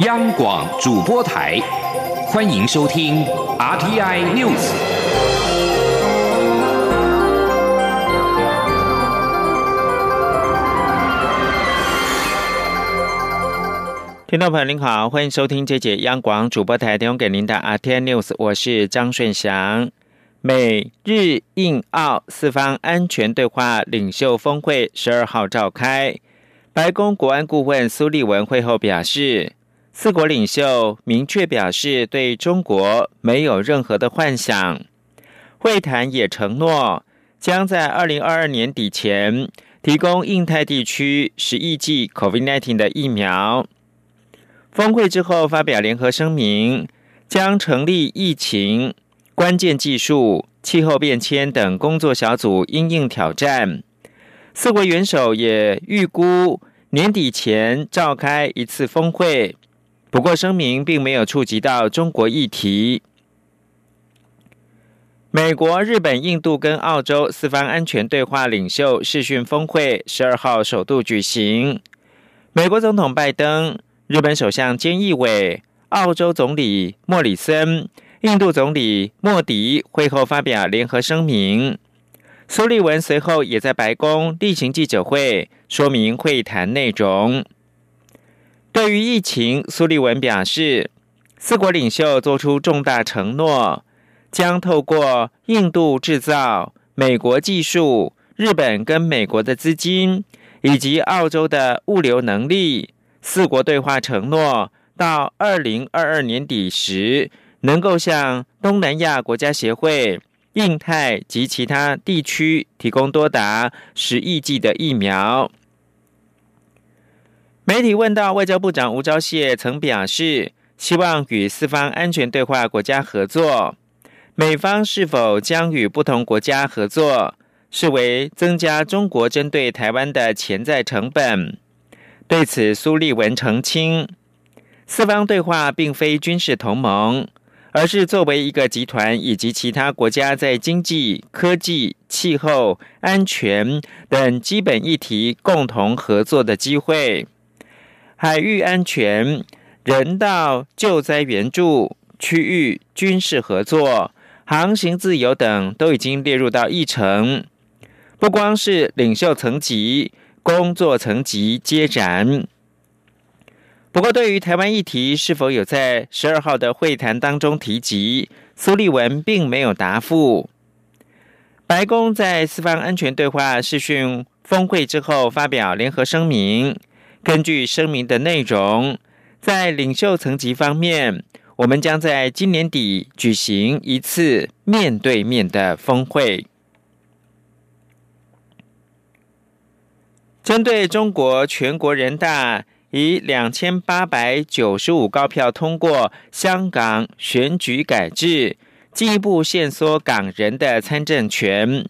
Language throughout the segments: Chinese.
央广主播台，欢迎收听 RTI News。听众朋友您好，欢迎收听这节央广主播台提供给您的 RTI News，我是张顺祥。美日印澳四方安全对话领袖峰会十二号召开，白宫国安顾问苏利文会后表示，四国领袖明确表示对中国没有任何的幻想。会谈也承诺将在二零二二年底前提供印太地区十亿剂 COVID-19 的疫苗。峰会之后发表联合声明，将成立疫情。关键技术、气候变迁等工作小组因应挑战，四国元首也预估年底前召开一次峰会。不过，声明并没有触及到中国议题。美国、日本、印度跟澳洲四方安全对话领袖视讯峰会十二号首度举行。美国总统拜登、日本首相菅义伟、澳洲总理莫里森。印度总理莫迪会后发表联合声明，苏利文随后也在白宫例行记者会说明会谈内容。对于疫情，苏利文表示，四国领袖做出重大承诺，将透过印度制造、美国技术、日本跟美国的资金以及澳洲的物流能力，四国对话承诺到二零二二年底时。能够向东南亚国家协会、印太及其他地区提供多达十亿剂的疫苗。媒体问到外交部长吴钊燮曾表示，希望与四方安全对话国家合作，美方是否将与不同国家合作，视为增加中国针对台湾的潜在成本？对此，苏立文澄清，四方对话并非军事同盟。而是作为一个集团以及其他国家在经济、科技、气候、安全等基本议题共同合作的机会。海域安全、人道救灾援助、区域军事合作、航行自由等都已经列入到议程。不光是领袖层级，工作层级接展。不过，对于台湾议题是否有在十二号的会谈当中提及，苏立文并没有答复。白宫在四方安全对话视讯峰会之后发表联合声明，根据声明的内容，在领袖层级方面，我们将在今年底举行一次面对面的峰会，针对中国全国人大。以两千八百九十五高票通过香港选举改制，进一步限缩港人的参政权。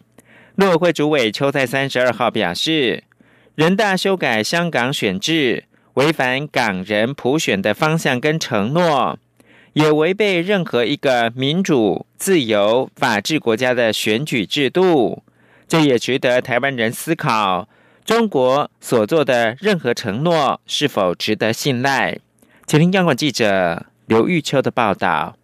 陆委会主委邱泰三十二号表示，人大修改香港选制，违反港人普选的方向跟承诺，也违背任何一个民主、自由、法治国家的选举制度。这也值得台湾人思考。中国所做的任何承诺是否值得信赖？请听央广记者刘玉秋的报道。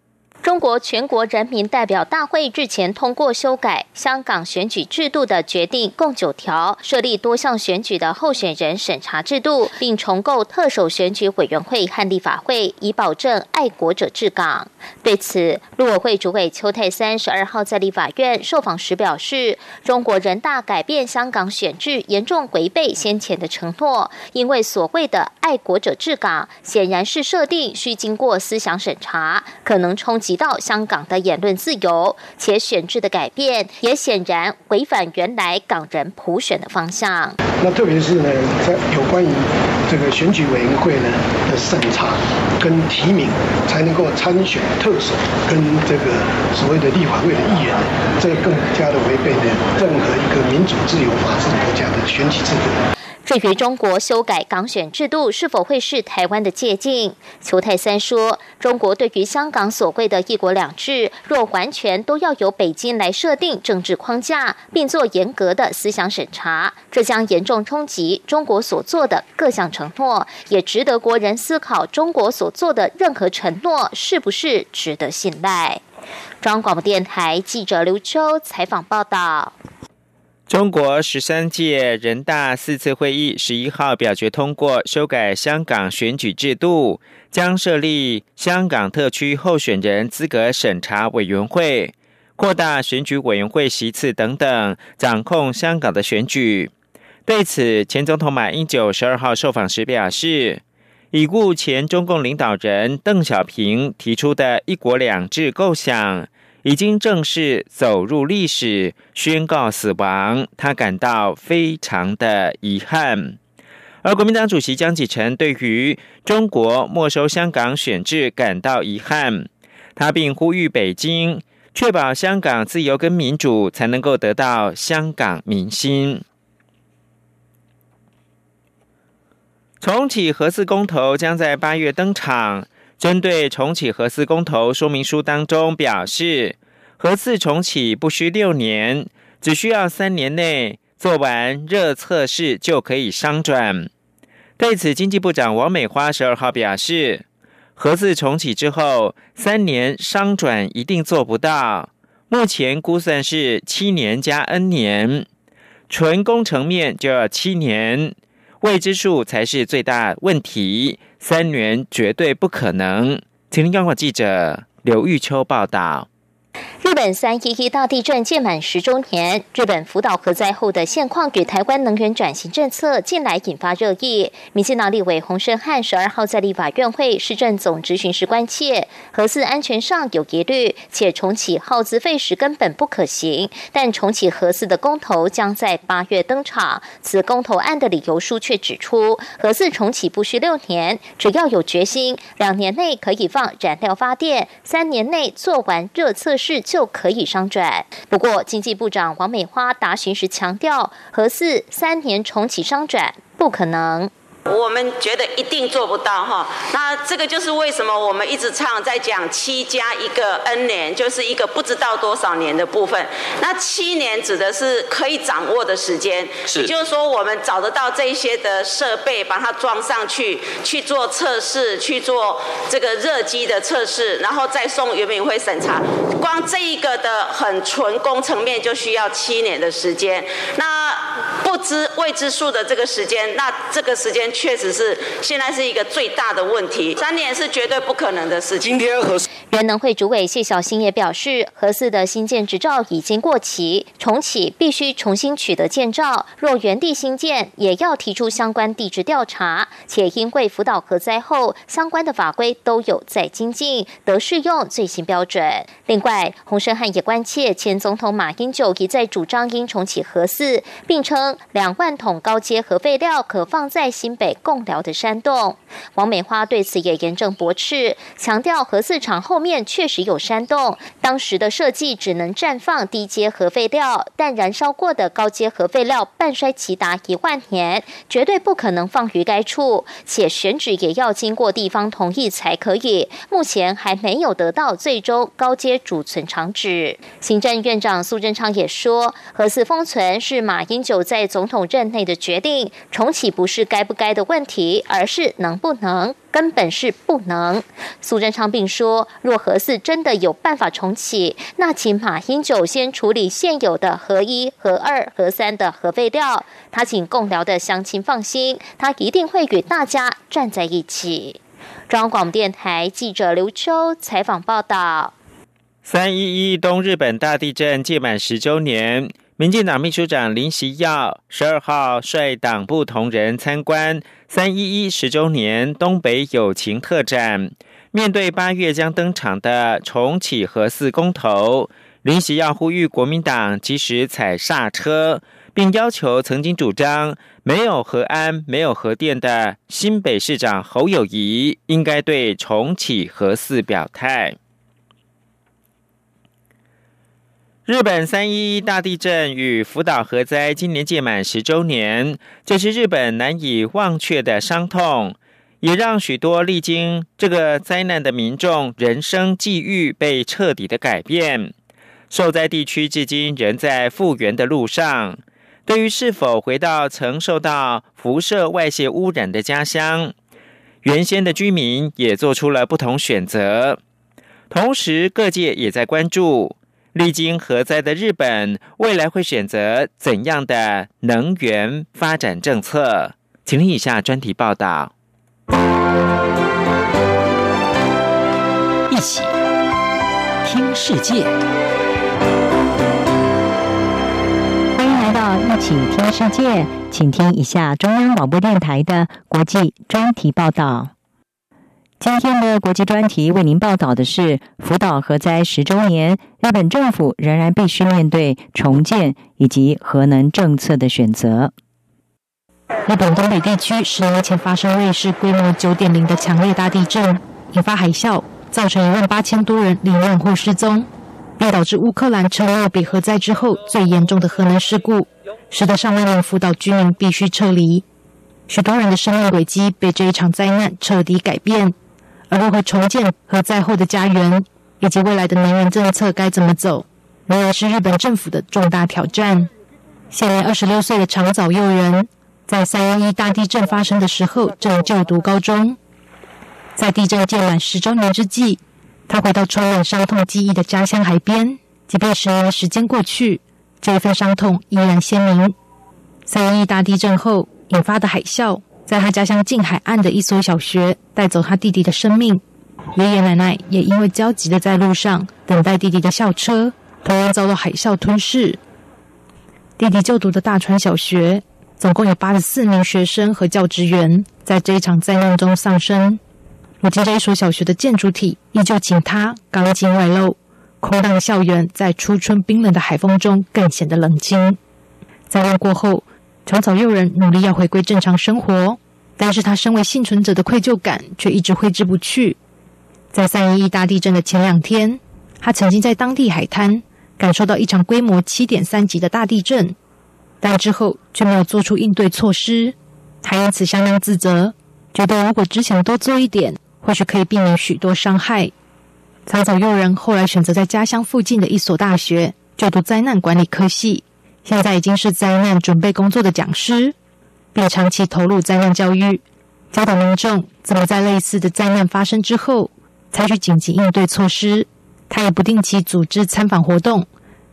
中国全国人民代表大会日前通过修改香港选举制度的决定，共九条，设立多项选举的候选人审查制度，并重构特首选举委员会和立法会，以保证爱国者治港。对此，陆委会主委邱泰三十二号在立法院受访时表示，中国人大改变香港选制，严重违背先前的承诺，因为所谓的爱国者治港，显然是设定需经过思想审查，可能冲击。提到香港的言论自由，且选制的改变也显然违反原来港人普选的方向。那特别是呢，在有关于这个选举委员会呢的审查跟提名，才能够参选特首跟这个所谓的立法会的议员，这更加的违背呢任何一个民主、自由、法治国家的选举制度。对于中国修改港选制度是否会是台湾的借鉴？邱泰三说，中国对于香港所谓的一国两制，若完全都要由北京来设定政治框架，并做严格的思想审查，这将严重冲击中国所做的各项承诺，也值得国人思考中国所做的任何承诺是不是值得信赖。中央广播电台记者刘秋采访报道。中国十三届人大四次会议十一号表决通过修改香港选举制度，将设立香港特区候选人资格审查委员会，扩大选举委员会席次等等，掌控香港的选举。对此，前总统马英九十二号受访时表示，已故前中共领导人邓小平提出的一国两制构想。已经正式走入历史，宣告死亡。他感到非常的遗憾。而国民党主席江启臣对于中国没收香港选制感到遗憾，他并呼吁北京确保香港自由跟民主，才能够得到香港民心。重启核四公投将在八月登场。针对重启核四公投说明书当中表示，核四重启不需六年，只需要三年内做完热测试就可以商转。对此，经济部长王美花十二号表示，核四重启之后三年商转一定做不到，目前估算是七年加 N 年，纯工程面就要七年，未知数才是最大问题。三年绝对不可能。请听央广记者刘玉秋报道。日本三一一大地震届满十周年，日本福岛核灾后的现况与台湾能源转型政策近来引发热议。民进党立委洪胜汉十二号在立法院会市政总执行时关切，核四安全上有疑虑，且重启耗资费时根本不可行。但重启核四的公投将在八月登场，此公投案的理由书却指出，核四重启不需六年，只要有决心，两年内可以放燃料发电，三年内做完热测试。就可以商转。不过，经济部长王美花答询时强调，核四三年重启商转不可能。我们觉得一定做不到哈，那这个就是为什么我们一直唱在讲七加一个 N 年，就是一个不知道多少年的部分。那七年指的是可以掌握的时间，也就是说我们找得到这一些的设备，把它装上去去做测试，去做这个热机的测试，然后再送原民会审查。光这一个的很纯工程面就需要七年的时间。那不知未知数的这个时间，那这个时间。确实是现在是一个最大的问题，三年是绝对不可能的事情。今天核原能会主委谢小新也表示，核四的新建执照已经过期，重启必须重新取得建照。若原地新建，也要提出相关地质调查。且因为福岛核灾后，相关的法规都有在精进，得适用最新标准。另外，洪胜汉也关切前总统马英九一再主张应重启核四，并称两万桶高阶核废料可放在新北。共聊的山洞，王美花对此也严正驳斥，强调核四厂后面确实有山洞，当时的设计只能绽放低阶核废料，但燃烧过的高阶核废料半衰期达一万年，绝对不可能放于该处，且选址也要经过地方同意才可以。目前还没有得到最终高阶储存厂址。行政院长苏贞昌也说，核四封存是马英九在总统任内的决定，重启不是该不该。的问题，而是能不能，根本是不能。苏贞昌并说，若核四真的有办法重启，那请马英九先处理现有的核一、核二、核三的核废料。他请共聊的乡亲放心，他一定会与大家站在一起。中央广播电台记者刘秋采访报道。三一一东日本大地震届满十周年。民进党秘书长林习耀十二号率党部同仁参观三一一十周年东北友情特展。面对八月将登场的重启核四公投，林习耀呼吁国民党及时踩刹车，并要求曾经主张没有核安、没有核电的新北市长侯友谊应该对重启核四表态。日本三一大地震与福岛核灾今年届满十周年，这是日本难以忘却的伤痛，也让许多历经这个灾难的民众人生际遇被彻底的改变。受灾地区至今仍在复原的路上，对于是否回到曾受到辐射外泄污染的家乡，原先的居民也做出了不同选择。同时，各界也在关注。历经核灾的日本，未来会选择怎样的能源发展政策？请听以下专题报道。一起听世界，欢迎来到一起听世界，请听一下中央广播电台的国际专题报道。今天的国际专题为您报道的是福岛核灾十周年，日本政府仍然必须面对重建以及核能政策的选择。日本东北地区十年前发生瑞士规模九点零的强烈大地震，引发海啸，造成一万八千多人罹难或失踪，并导致乌克兰成为比核灾之后最严重的核能事故，使得上万名福岛居民必须撤离，许多人的生命轨迹被这一场灾难彻底改变。而如何重建核灾后的家园，以及未来的能源政策该怎么走，仍然是日本政府的重大挑战。现年二十六岁的长早佑人，在三一大地震发生的时候正就读高中。在地震届满十周年之际，他回到充满伤痛记忆的家乡海边。即便十年的时间过去，这份伤痛依然鲜明。三一大地震后引发的海啸。在他家乡近海岸的一所小学，带走他弟弟的生命。爷爷奶奶也因为焦急的在路上等待弟弟的校车，同样遭到海啸吞噬。弟弟就读的大川小学，总共有八十四名学生和教职员在这一场灾难中丧生。如今这一所小学的建筑体依旧紧塌，钢筋外露，空荡的校园在初春冰冷的海风中更显得冷清。灾难过后。长草诱人努力要回归正常生活，但是他身为幸存者的愧疚感却一直挥之不去。在三一一大地震的前两天，他曾经在当地海滩感受到一场规模七点三级的大地震，但之后却没有做出应对措施，他因此相当自责，觉得如果只想多做一点，或许可以避免许多伤害。长草佑人后来选择在家乡附近的一所大学就读灾难管理科系。现在已经是灾难准备工作的讲师，并长期投入灾难教育，教导民众怎么在类似的灾难发生之后采取紧急应对措施。他也不定期组织参访活动，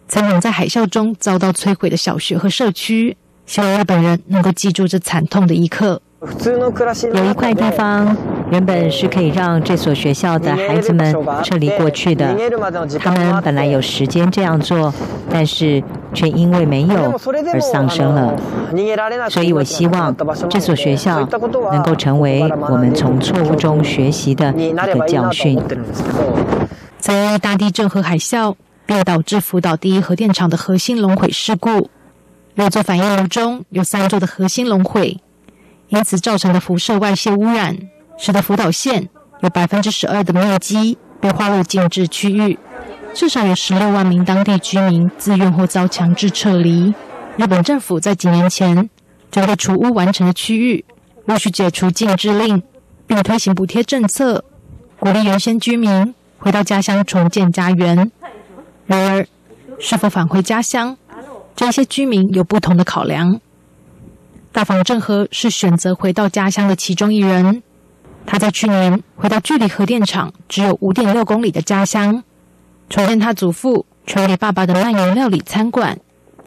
参访在海啸中遭到摧毁的小学和社区，希望日本人能够记住这惨痛的一刻。有一块地方原本是可以让这所学校的孩子们撤离过去的，他们本来有时间这样做，但是却因为没有而丧生了。所以我希望这所学校能够成为我们从错误中学习的一个教训。在大地震和海啸，并导致福岛第一核电厂的核心熔毁事故。六座反应炉中有三座的核心熔毁。因此造成的辐射外泄污染，使得福岛县有百分之十二的面积被划入禁制区域，至少有十六万名当地居民自愿或遭强制撤离。日本政府在几年前针对除污完成的区域，陆续解除禁制令，并推行补贴政策，鼓励原先居民回到家乡重建家园。然而，是否返回家乡，这些居民有不同的考量。大房正和是选择回到家乡的其中一人。他在去年回到距离核电厂只有五点六公里的家乡，重建他祖父传给爸爸的鳗鱼料理餐馆。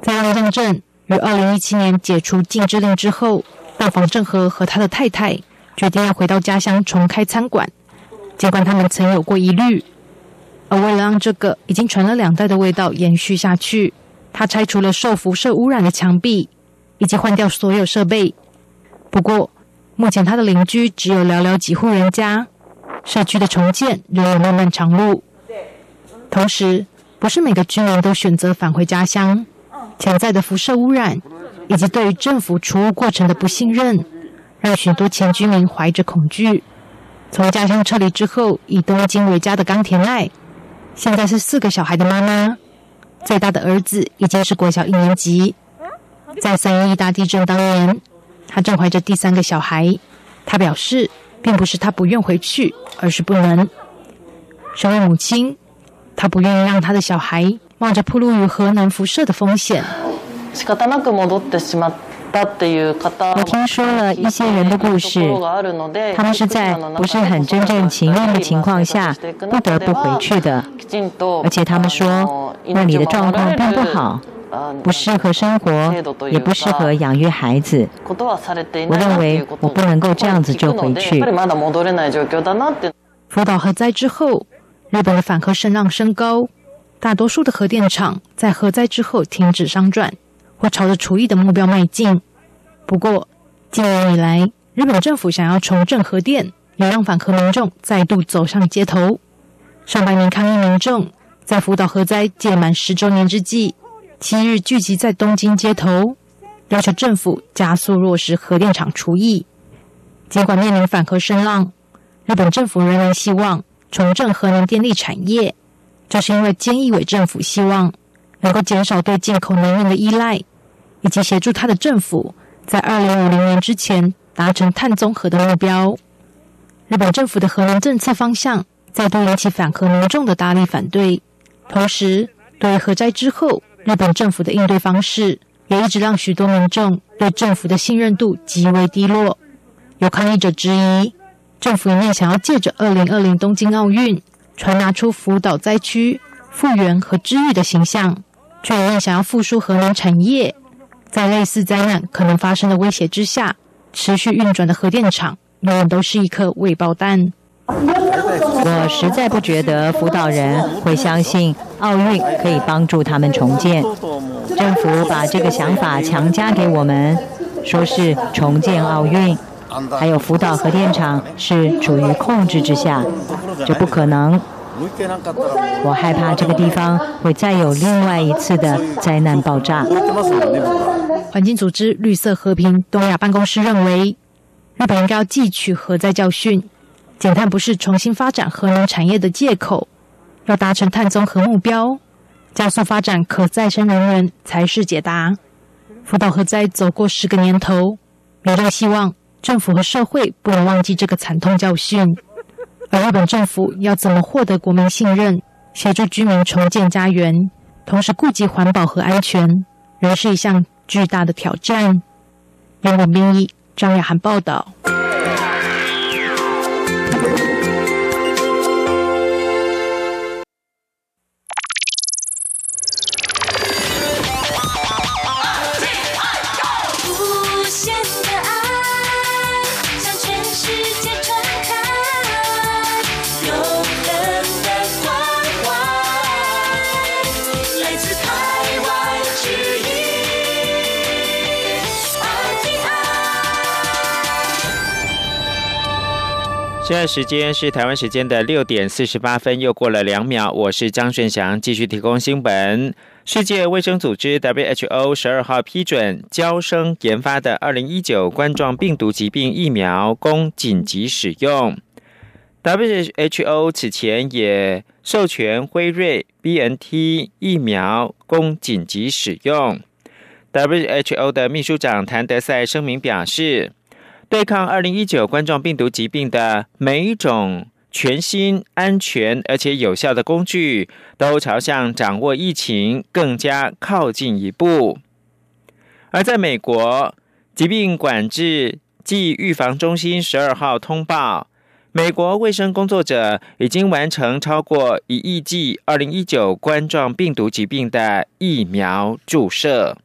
在浪江镇于二零一七年解除禁制令之后，大房正和和他的太太决定要回到家乡重开餐馆。尽管他们曾有过疑虑，而为了让这个已经传了两代的味道延续下去，他拆除了受辐射污染的墙壁。以及换掉所有设备。不过，目前他的邻居只有寥寥几户人家，社区的重建仍有漫漫长路。同时，不是每个居民都选择返回家乡。潜在的辐射污染以及对于政府除污过程的不信任，让许多前居民怀着恐惧。从家乡撤离之后，以东京为家的冈田爱，现在是四个小孩的妈妈。最大的儿子已经是国小一年级。在三一大地震当年，他正怀着第三个小孩。他表示，并不是他不愿回去，而是不能。身为母亲，他不愿意让他的小孩冒着暴露于核能辐射的风险。我听说了一些人的故事，他们是在不是很真正情愿的情况下不得不回去的，而且他们说那里的状况并不好，不适合生活，也不适合养育孩子。我认为我不能够这样子就回去。福岛核灾之后，日本的反核声浪升高，大多数的核电厂在核灾之后停止商转。或朝着除役的目标迈进。不过，近年以来，日本政府想要重振核电，也让反核民众再度走上街头。上百名抗议民众在福岛核灾届满十周年之际，七日聚集在东京街头，要求政府加速落实核电厂除役。尽管面临反核声浪，日本政府仍然希望重振核能电力产业，这是因为菅义伟政府希望。能够减少对进口能源的依赖，以及协助他的政府在二零五零年之前达成碳综合的目标。日本政府的核能政策方向再度引起反核民众的大力反对，同时对核灾之后日本政府的应对方式，也一直让许多民众对政府的信任度极为低落。有抗议者质疑，政府一面想要借着二零二零东京奥运传达出福岛灾区复原和治愈的形象。却一面想要复苏核能产业，在类似灾难可能发生的威胁之下，持续运转的核电厂永远都是一颗未爆弹。我实在不觉得福岛人会相信奥运可以帮助他们重建。政府把这个想法强加给我们，说是重建奥运，还有福岛核电厂是处于控制之下，这不可能。我害怕这个地方会再有另外一次的灾难爆炸。环境组织绿色和平东亚办公室认为，日本应该要汲取核灾教训，减碳不是重新发展核能产业的借口，要达成碳中和目标，加速发展可再生能源才是解答。福岛核灾走过十个年头，民众希望政府和社会不能忘记这个惨痛教训。而日本政府要怎么获得国民信任，协助居民重建家园，同时顾及环保和安全，仍是一项巨大的挑战。英文编译张雅涵报道。现在时间是台湾时间的六点四十八分，又过了两秒。我是张顺祥，继续提供新闻。世界卫生组织 WHO 十二号批准交生研发的二零一九冠状病毒疾病疫苗供紧急使用。WHO 此前也授权辉瑞 BNT 疫苗供紧急使用。WHO 的秘书长谭德赛声明表示。对抗二零一九冠状病毒疾病的每一种全新、安全而且有效的工具，都朝向掌握疫情更加靠近一步。而在美国，疾病管制暨预防中心十二号通报，美国卫生工作者已经完成超过一亿剂二零一九冠状病毒疾病的疫苗注射。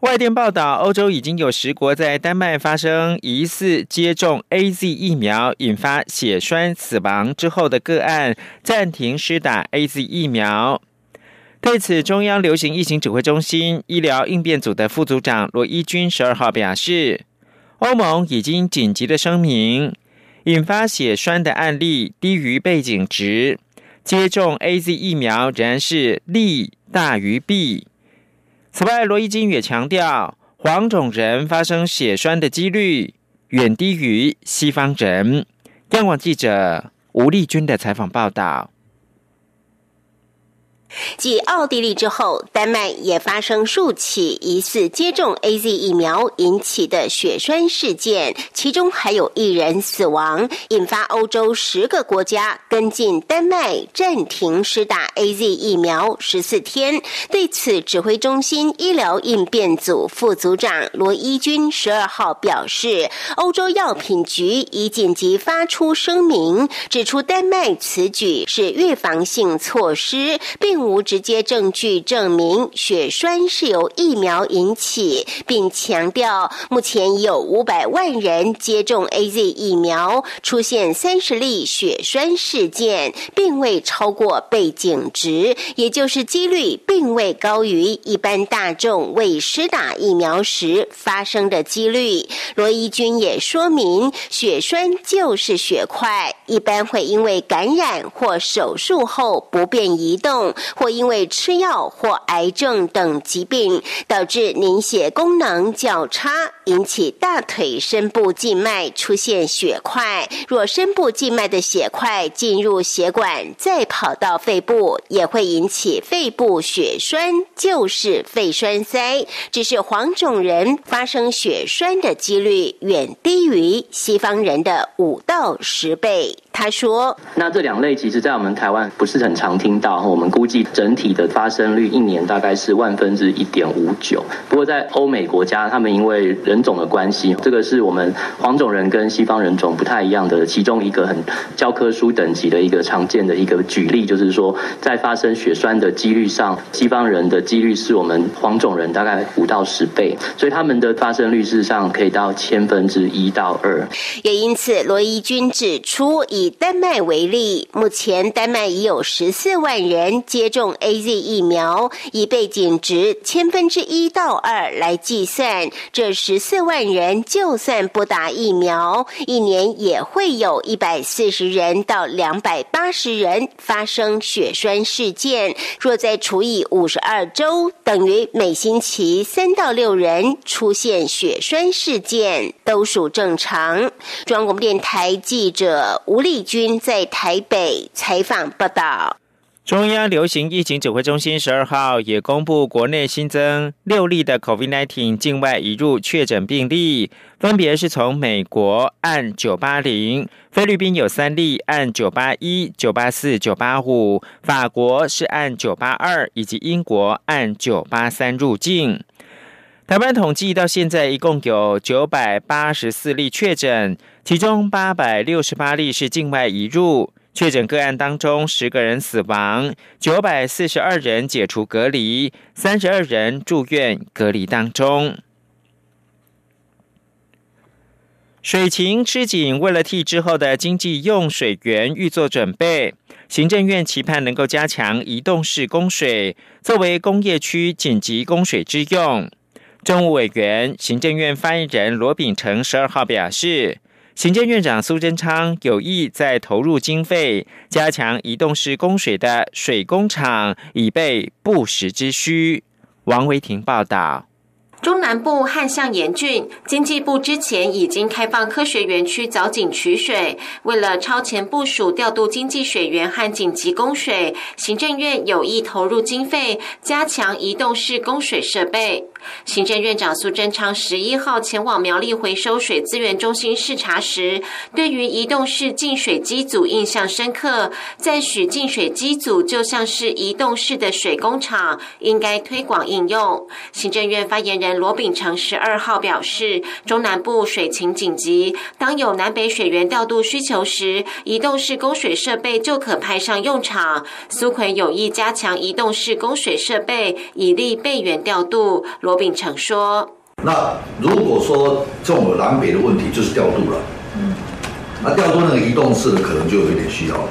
外电报道，欧洲已经有十国在丹麦发生疑似接种 A Z 疫苗引发血栓死亡之后的个案，暂停施打 A Z 疫苗。对此，中央流行疫情指挥中心医疗应变组的副组长罗伊军十二号表示，欧盟已经紧急的声明，引发血栓的案例低于背景值，接种 A Z 疫苗仍然是利大于弊。此外，罗伊金也强调，黄种人发生血栓的几率远低于西方人。央广记者吴丽君的采访报道。继奥地利之后，丹麦也发生数起疑似接种 A Z 疫苗引起的血栓事件，其中还有一人死亡，引发欧洲十个国家跟进丹麦暂停施打 A Z 疫苗十四天。对此，指挥中心医疗应变组副组长罗伊军十二号表示，欧洲药品局已紧急发出声明，指出丹麦此举是预防性措施，并。并无直接证据证明血栓是由疫苗引起，并强调目前已有五百万人接种 A Z 疫苗，出现三十例血栓事件，并未超过背景值，也就是几率并未高于一般大众未施打疫苗时发生的几率。罗伊军也说明，血栓就是血块，一般会因为感染或手术后不便移动。或因为吃药或癌症等疾病导致凝血功能较差，引起大腿深部静脉出现血块。若深部静脉的血块进入血管，再跑到肺部，也会引起肺部血栓，就是肺栓塞。只是黄种人发生血栓的几率远低于西方人的五到十倍。他说：“那这两类其实，在我们台湾不是很常听到。我们估计整体的发生率一年大概是万分之一点五九。不过在欧美国家，他们因为人种的关系，这个是我们黄种人跟西方人种不太一样的其中一个很教科书等级的一个常见的一个举例，就是说在发生血栓的几率上，西方人的几率是我们黄种人大概五到十倍，所以他们的发生率事实上可以到千分之一到二。也因此，罗伊军指出以。丹麦为例，目前丹麦已有十四万人接种 A Z 疫苗，以背景值千分之一到二来计算，这十四万人就算不打疫苗，一年也会有一百四十人到两百八十人发生血栓事件。若再除以五十二周，等于每星期三到六人出现血栓事件，都属正常。中央广播电台记者吴丽。君在台北采访报道。中央流行疫情指挥中心十二号也公布，国内新增六例的 COVID-19 境外移入确诊病例，分别是从美国按九八零，菲律宾有三例按九八一、九八四、九八五，法国是按九八二，以及英国按九八三入境。台湾统计到现在一共有九百八十四例确诊，其中八百六十八例是境外移入。确诊个案当中，十个人死亡，九百四十二人解除隔离，三十二人住院隔离当中。水情吃紧，为了替之后的经济用水源预做准备，行政院期盼能够加强移动式供水，作为工业区紧急供水之用。政务委员、行政院发言人罗秉成十二号表示，行政院长苏贞昌有意在投入经费，加强移动式供水的水工厂，以备不时之需。王维婷报道。中南部旱象严峻，经济部之前已经开放科学园区藻井取水。为了超前部署调度经济水源和紧急供水，行政院有意投入经费，加强移动式供水设备。行政院长苏贞昌十一号前往苗栗回收水资源中心视察时，对于移动式净水机组印象深刻，赞许净水机组就像是移动式的水工厂，应该推广应用。行政院发言人罗秉成十二号表示，中南部水情紧急，当有南北水源调度需求时，移动式供水设备就可派上用场。苏奎有意加强移动式供水设备，以利备源调度。罗秉成说：“那如果说这种南北的问题，就是调度了。嗯，那调度那个移动式的可能就有一点需要了。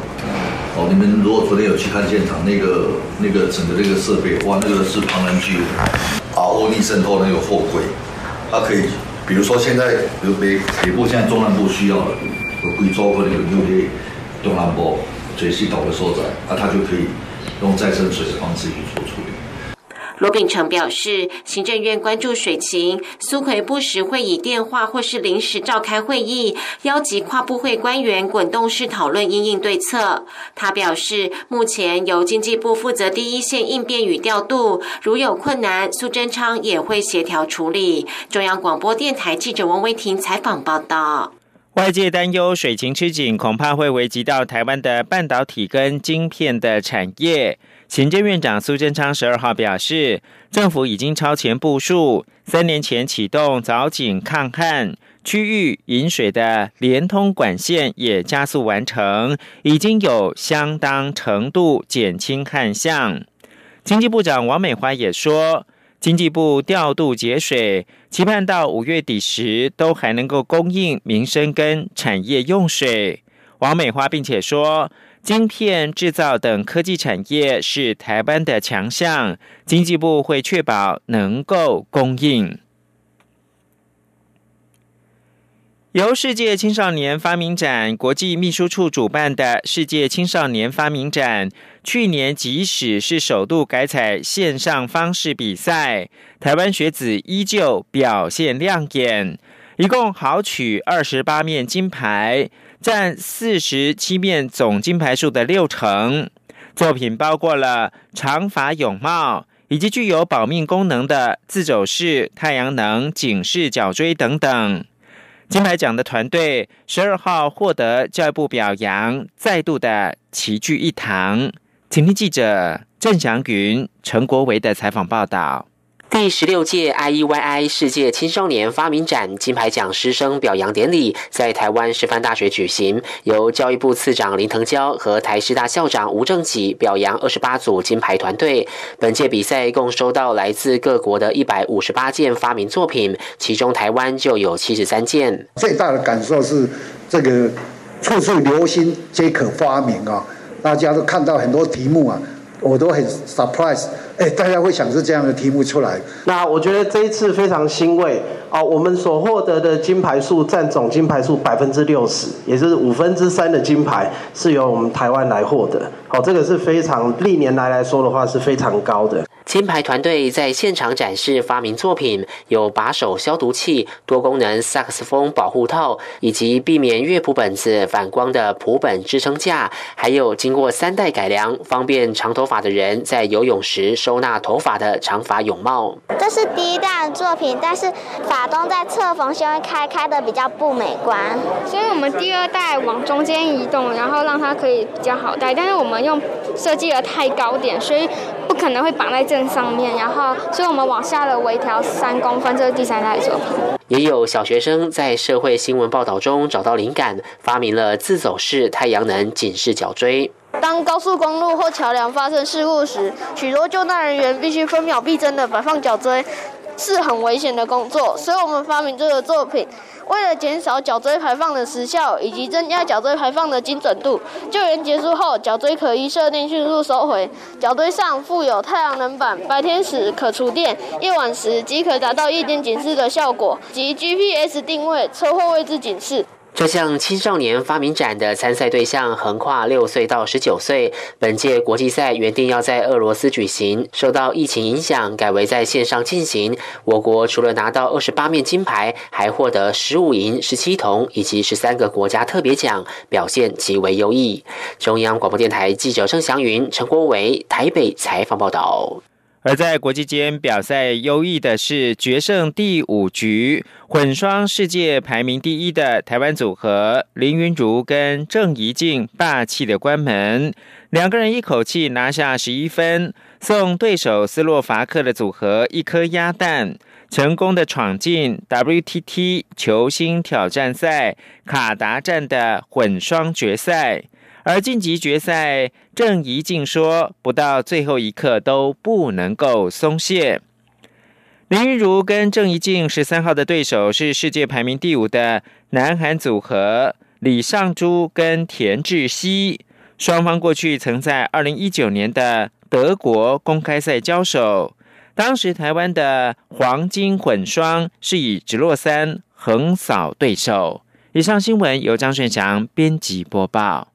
哦，你们如果昨天有去看现场，那个那个整个那个设备，哇，那个是庞然巨物，啊，欧力渗透那个货柜，它可以，比如说现在，比如北北部现在中南部需要了，有贵州或者有有些东南部水系岛的所在，那它就可以用再生水的方式去做处理。”罗秉成表示，行政院关注水情，苏奎不时会以电话或是临时召开会议，邀集跨部会官员滚动式讨论应应对策。他表示，目前由经济部负责第一线应变与调度，如有困难，苏贞昌也会协调处理。中央广播电台记者王维婷采访报道。外界担忧水情吃紧，恐怕会危及到台湾的半导体跟晶片的产业。行政院长苏贞昌十二号表示，政府已经超前部署，三年前启动早井抗旱区域引水的连通管线也加速完成，已经有相当程度减轻旱象。经济部长王美花也说。经济部调度节水，期盼到五月底时都还能够供应民生跟产业用水。王美花并且说，晶片制造等科技产业是台湾的强项，经济部会确保能够供应。由世界青少年发明展国际秘书处主办的世界青少年发明展，去年即使是首度改采线上方式比赛，台湾学子依旧表现亮眼，一共豪取二十八面金牌，占四十七面总金牌数的六成。作品包括了长发泳帽，以及具有保命功能的自走式太阳能警示脚锥等等。金牌奖的团队十二号获得教育部表扬，再度的齐聚一堂。请听记者郑祥云、陈国维的采访报道。第十六届 IEYI 世界青少年发明展金牌奖师生表扬典礼在台湾师范大学举行，由教育部次长林腾蛟和台师大校长吴正启表扬二十八组金牌团队。本届比赛共收到来自各国的一百五十八件发明作品，其中台湾就有七十三件。最大的感受是，这个处处留心皆可发明啊！大家都看到很多题目啊。我都很 surprise，哎，大家会想出这样的题目出来。那我觉得这一次非常欣慰哦，我们所获得的金牌数占总金牌数百分之六十，也就是五分之三的金牌是由我们台湾来获得。好，这个是非常历年来来说的话是非常高的。金牌团队在现场展示发明作品，有把手消毒器、多功能萨克斯风保护套，以及避免乐谱本子反光的谱本支撑架，还有经过三代改良，方便长头发的人在游泳时收纳头发的长发泳帽。这是第一代的作品，但是法东在侧缝先会开开的比较不美观，所以我们第二代往中间移动，然后让它可以比较好戴。但是我们用设计的太高点，所以不可能会绑在正。上面，然后，所以我们往下了微调三公分，这是第三代作品。也有小学生在社会新闻报道中找到灵感，发明了自走式太阳能警示角锥。当高速公路或桥梁发生事故时，许多救难人员必须分秒必争的摆放角锥，是很危险的工作，所以我们发明这个作品。为了减少角锥排放的时效以及增加角锥排放的精准度，救援结束后，角锥可依设定迅速收回。角锥上附有太阳能板，白天时可储电，夜晚时即可达到夜间警示的效果及 GPS 定位、车祸位置警示。这项青少年发明展的参赛对象横跨六岁到十九岁。本届国际赛原定要在俄罗斯举行，受到疫情影响，改为在线上进行。我国除了拿到二十八面金牌，还获得十五银、十七铜以及十三个国家特别奖，表现极为优异。中央广播电台记者郑祥云、陈国伟台北采访报道。而在国际间表赛优异的是决胜第五局混双世界排名第一的台湾组合林云如跟郑怡静霸气的关门，两个人一口气拿下十一分，送对手斯洛伐克的组合一颗鸭蛋，成功的闯进 WTT 球星挑战赛卡达站的混双决赛。而晋级决赛，郑怡静说：“不到最后一刻都不能够松懈。”林云如跟郑怡静十三号的对手是世界排名第五的南韩组合李尚洙跟田志希，双方过去曾在二零一九年的德国公开赛交手，当时台湾的黄金混双是以直落三横扫对手。以上新闻由张顺祥编辑播报。